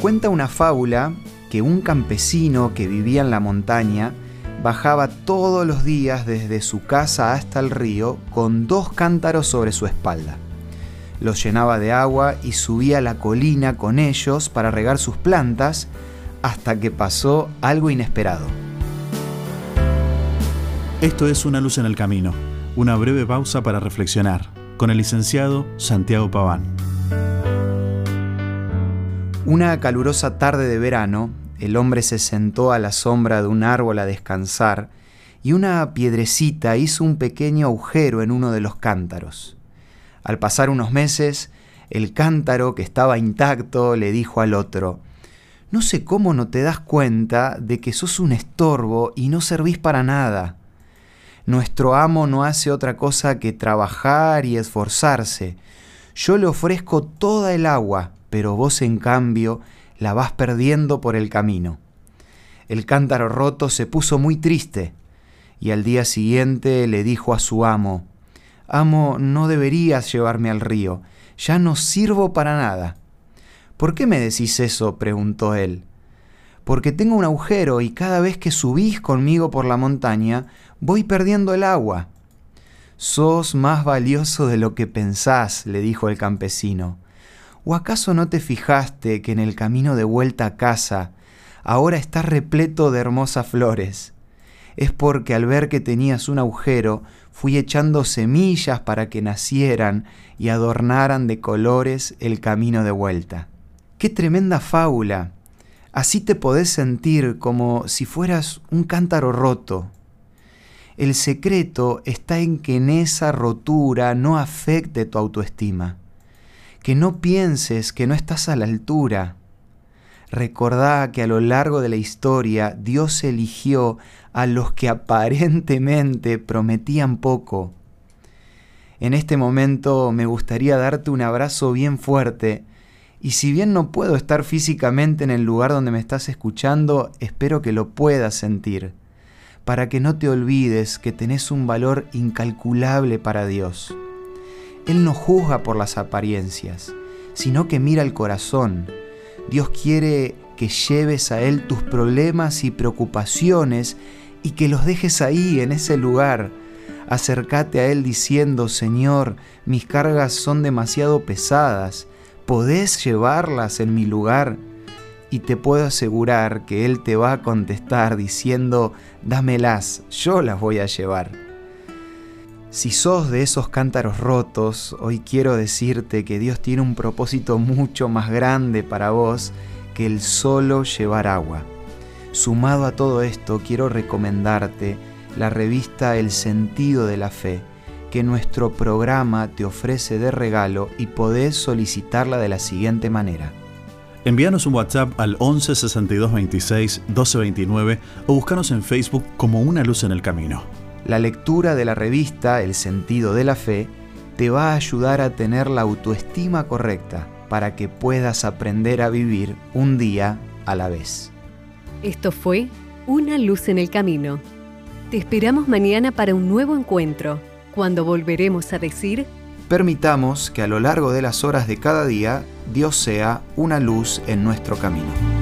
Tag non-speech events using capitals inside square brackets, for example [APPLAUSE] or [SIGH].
Cuenta una fábula que un campesino que vivía en la montaña bajaba todos los días desde su casa hasta el río con dos cántaros sobre su espalda. Los llenaba de agua y subía a la colina con ellos para regar sus plantas hasta que pasó algo inesperado. Esto es Una luz en el camino, una breve pausa para reflexionar, con el licenciado Santiago Paván. Una calurosa tarde de verano, el hombre se sentó a la sombra de un árbol a descansar y una piedrecita hizo un pequeño agujero en uno de los cántaros. Al pasar unos meses, el cántaro, que estaba intacto, le dijo al otro, No sé cómo no te das cuenta de que sos un estorbo y no servís para nada. Nuestro amo no hace otra cosa que trabajar y esforzarse. Yo le ofrezco toda el agua, pero vos en cambio la vas perdiendo por el camino. El cántaro roto se puso muy triste y al día siguiente le dijo a su amo, Amo, no deberías llevarme al río, ya no sirvo para nada. ¿Por qué me decís eso? preguntó él. Porque tengo un agujero y cada vez que subís conmigo por la montaña, voy perdiendo el agua. Sos más valioso de lo que pensás, le dijo el campesino. ¿O acaso no te fijaste que en el camino de vuelta a casa ahora está repleto de hermosas flores? Es porque al ver que tenías un agujero, fui echando semillas para que nacieran y adornaran de colores el camino de vuelta. ¡Qué tremenda fábula! Así te podés sentir como si fueras un cántaro roto. El secreto está en que en esa rotura no afecte tu autoestima que no pienses que no estás a la altura. Recordá que a lo largo de la historia Dios eligió a los que [LAUGHS] aparentemente prometían poco. En este momento me gustaría darte un abrazo bien fuerte y si bien no puedo estar físicamente en el lugar donde me estás escuchando, espero que lo puedas sentir, para que no te olvides que tenés un valor incalculable para Dios. Él no juzga por las apariencias, sino que mira el corazón. Dios quiere que lleves a Él tus problemas y preocupaciones y que los dejes ahí, en ese lugar. Acércate a Él diciendo, Señor, mis cargas son demasiado pesadas, ¿podés llevarlas en mi lugar? Y te puedo asegurar que Él te va a contestar diciendo, dámelas, yo las voy a llevar. Si sos de esos cántaros rotos, hoy quiero decirte que Dios tiene un propósito mucho más grande para vos que el solo llevar agua. Sumado a todo esto, quiero recomendarte la revista El sentido de la fe, que nuestro programa te ofrece de regalo y podés solicitarla de la siguiente manera. Envíanos un WhatsApp al 11 62 26 12 29 o búscanos en Facebook como Una Luz en el Camino. La lectura de la revista El sentido de la fe te va a ayudar a tener la autoestima correcta para que puedas aprender a vivir un día a la vez. Esto fue Una luz en el camino. Te esperamos mañana para un nuevo encuentro, cuando volveremos a decir... Permitamos que a lo largo de las horas de cada día Dios sea una luz en nuestro camino.